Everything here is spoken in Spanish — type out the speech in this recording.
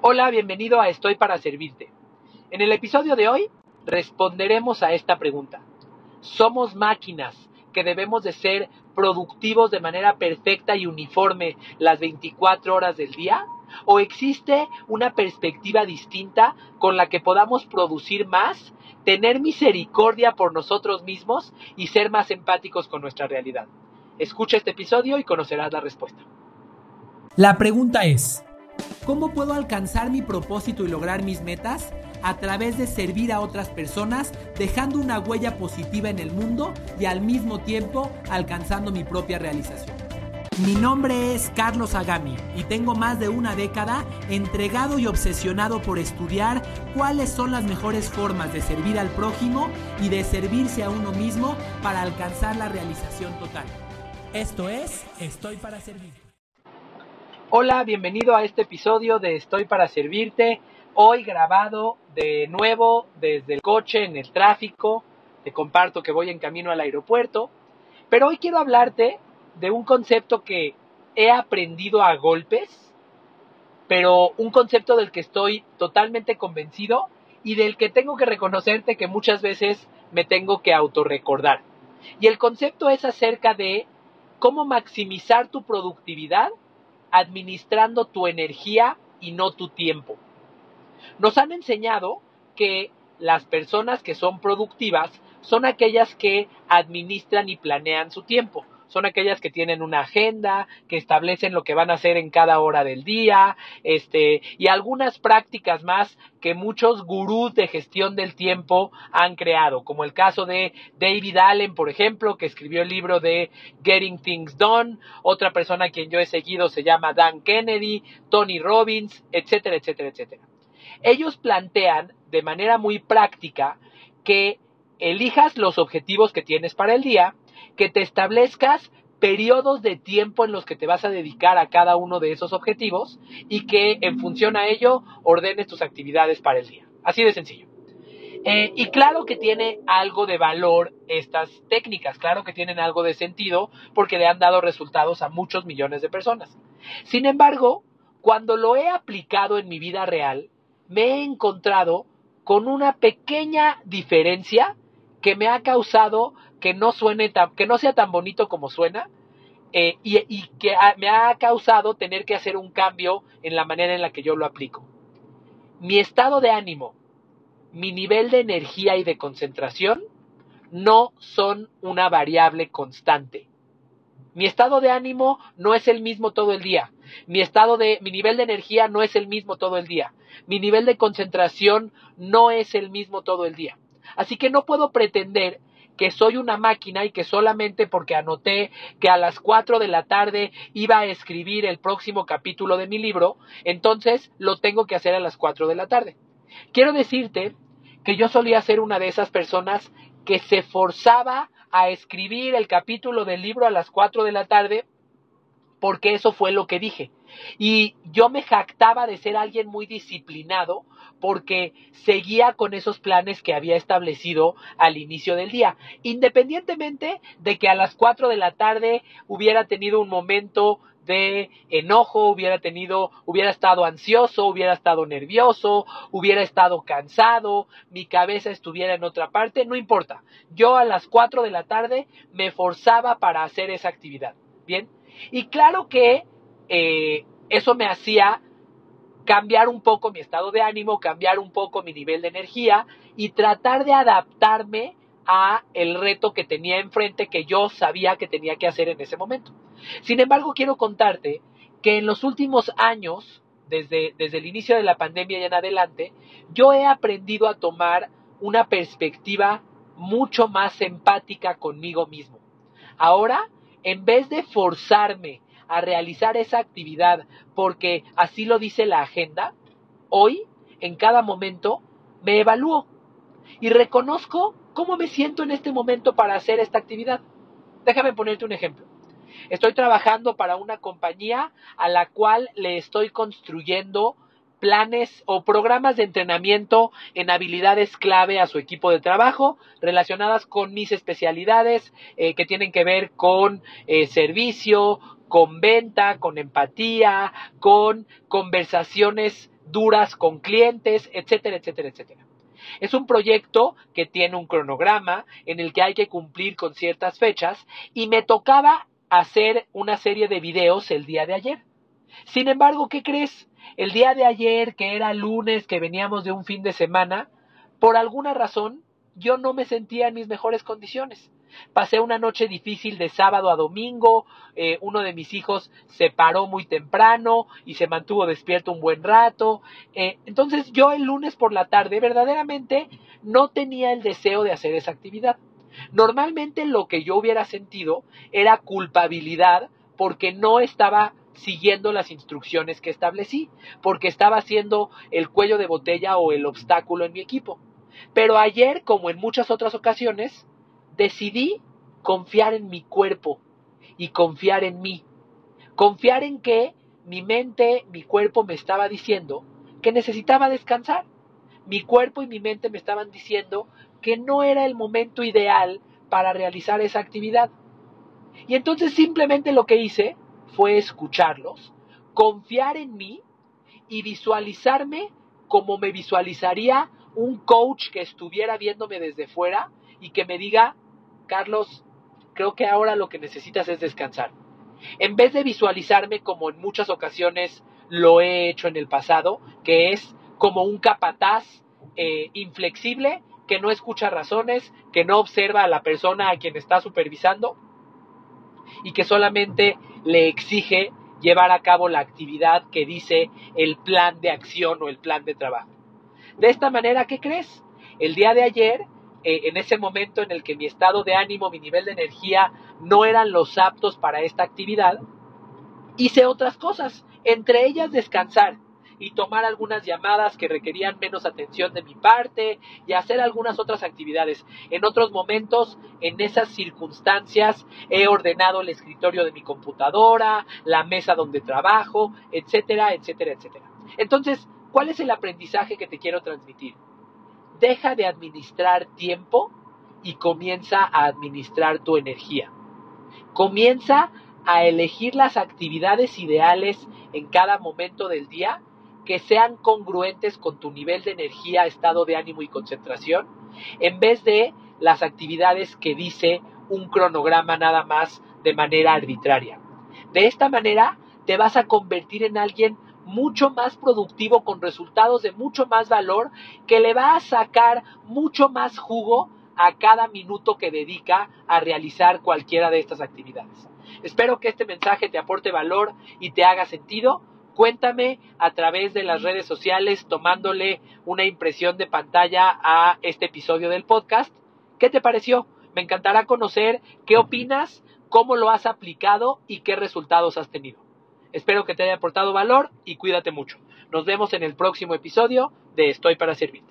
Hola, bienvenido a Estoy para Servirte. En el episodio de hoy responderemos a esta pregunta. ¿Somos máquinas que debemos de ser productivos de manera perfecta y uniforme las 24 horas del día? ¿O existe una perspectiva distinta con la que podamos producir más, tener misericordia por nosotros mismos y ser más empáticos con nuestra realidad? Escucha este episodio y conocerás la respuesta. La pregunta es, ¿Cómo puedo alcanzar mi propósito y lograr mis metas? A través de servir a otras personas, dejando una huella positiva en el mundo y al mismo tiempo alcanzando mi propia realización. Mi nombre es Carlos Agami y tengo más de una década entregado y obsesionado por estudiar cuáles son las mejores formas de servir al prójimo y de servirse a uno mismo para alcanzar la realización total. Esto es Estoy para Servir. Hola, bienvenido a este episodio de Estoy para Servirte. Hoy grabado de nuevo desde el coche en el tráfico. Te comparto que voy en camino al aeropuerto. Pero hoy quiero hablarte de un concepto que he aprendido a golpes, pero un concepto del que estoy totalmente convencido y del que tengo que reconocerte que muchas veces me tengo que autorrecordar. Y el concepto es acerca de cómo maximizar tu productividad administrando tu energía y no tu tiempo. Nos han enseñado que las personas que son productivas son aquellas que administran y planean su tiempo son aquellas que tienen una agenda, que establecen lo que van a hacer en cada hora del día, este, y algunas prácticas más que muchos gurús de gestión del tiempo han creado, como el caso de David Allen, por ejemplo, que escribió el libro de Getting Things Done, otra persona a quien yo he seguido se llama Dan Kennedy, Tony Robbins, etcétera, etcétera, etcétera. Ellos plantean de manera muy práctica que elijas los objetivos que tienes para el día, que te establezcas periodos de tiempo en los que te vas a dedicar a cada uno de esos objetivos y que en función a ello ordenes tus actividades para el día. Así de sencillo. Eh, y claro que tiene algo de valor estas técnicas, claro que tienen algo de sentido porque le han dado resultados a muchos millones de personas. Sin embargo, cuando lo he aplicado en mi vida real, me he encontrado con una pequeña diferencia que me ha causado que no suene tan, que no sea tan bonito como suena eh, y, que me ha causado tener que hacer un cambio en la manera en la que yo lo aplico. Mi estado de ánimo, mi nivel de energía y de concentración no son una variable constante. Mi estado de ánimo no es el mismo todo el día. Mi estado de mi nivel de energía no es el mismo todo el día. Mi nivel de concentración no es el mismo todo el día. Así que no puedo pretender que soy una máquina y que solamente porque anoté que a las 4 de la tarde iba a escribir el próximo capítulo de mi libro, entonces lo tengo que hacer a las 4 de la tarde. Quiero decirte que yo solía ser una de esas personas que se forzaba a escribir el capítulo del libro a las 4 de la tarde porque eso fue lo que dije. Y yo me jactaba de ser alguien muy disciplinado porque seguía con esos planes que había establecido al inicio del día, independientemente de que a las 4 de la tarde hubiera tenido un momento de enojo, hubiera tenido, hubiera estado ansioso, hubiera estado nervioso, hubiera estado cansado, mi cabeza estuviera en otra parte, no importa. Yo a las 4 de la tarde me forzaba para hacer esa actividad. Bien. Y claro que eh, eso me hacía cambiar un poco mi estado de ánimo, cambiar un poco mi nivel de energía y tratar de adaptarme a el reto que tenía enfrente que yo sabía que tenía que hacer en ese momento. Sin embargo, quiero contarte que en los últimos años, desde, desde el inicio de la pandemia y en adelante, yo he aprendido a tomar una perspectiva mucho más empática conmigo mismo. Ahora, en vez de forzarme a realizar esa actividad porque así lo dice la agenda, hoy, en cada momento, me evalúo y reconozco cómo me siento en este momento para hacer esta actividad. Déjame ponerte un ejemplo. Estoy trabajando para una compañía a la cual le estoy construyendo planes o programas de entrenamiento en habilidades clave a su equipo de trabajo relacionadas con mis especialidades eh, que tienen que ver con eh, servicio, con venta, con empatía, con conversaciones duras con clientes, etcétera, etcétera, etcétera. Es un proyecto que tiene un cronograma en el que hay que cumplir con ciertas fechas y me tocaba hacer una serie de videos el día de ayer. Sin embargo, ¿qué crees? El día de ayer, que era lunes, que veníamos de un fin de semana, por alguna razón yo no me sentía en mis mejores condiciones. Pasé una noche difícil de sábado a domingo, eh, uno de mis hijos se paró muy temprano y se mantuvo despierto un buen rato. Eh, entonces yo el lunes por la tarde verdaderamente no tenía el deseo de hacer esa actividad. Normalmente lo que yo hubiera sentido era culpabilidad porque no estaba siguiendo las instrucciones que establecí, porque estaba haciendo el cuello de botella o el obstáculo en mi equipo. Pero ayer, como en muchas otras ocasiones, decidí confiar en mi cuerpo y confiar en mí. Confiar en que mi mente, mi cuerpo me estaba diciendo que necesitaba descansar. Mi cuerpo y mi mente me estaban diciendo que no era el momento ideal para realizar esa actividad. Y entonces simplemente lo que hice fue escucharlos, confiar en mí y visualizarme como me visualizaría un coach que estuviera viéndome desde fuera y que me diga, Carlos, creo que ahora lo que necesitas es descansar. En vez de visualizarme como en muchas ocasiones lo he hecho en el pasado, que es como un capataz eh, inflexible que no escucha razones, que no observa a la persona a quien está supervisando y que solamente le exige llevar a cabo la actividad que dice el plan de acción o el plan de trabajo. De esta manera, ¿qué crees? El día de ayer, eh, en ese momento en el que mi estado de ánimo, mi nivel de energía no eran los aptos para esta actividad, hice otras cosas, entre ellas descansar y tomar algunas llamadas que requerían menos atención de mi parte y hacer algunas otras actividades. En otros momentos, en esas circunstancias, he ordenado el escritorio de mi computadora, la mesa donde trabajo, etcétera, etcétera, etcétera. Entonces, ¿Cuál es el aprendizaje que te quiero transmitir? Deja de administrar tiempo y comienza a administrar tu energía. Comienza a elegir las actividades ideales en cada momento del día que sean congruentes con tu nivel de energía, estado de ánimo y concentración, en vez de las actividades que dice un cronograma nada más de manera arbitraria. De esta manera te vas a convertir en alguien mucho más productivo con resultados de mucho más valor que le va a sacar mucho más jugo a cada minuto que dedica a realizar cualquiera de estas actividades. Espero que este mensaje te aporte valor y te haga sentido. Cuéntame a través de las redes sociales tomándole una impresión de pantalla a este episodio del podcast. ¿Qué te pareció? Me encantará conocer qué opinas, cómo lo has aplicado y qué resultados has tenido. Espero que te haya aportado valor y cuídate mucho. Nos vemos en el próximo episodio de Estoy para Servirte.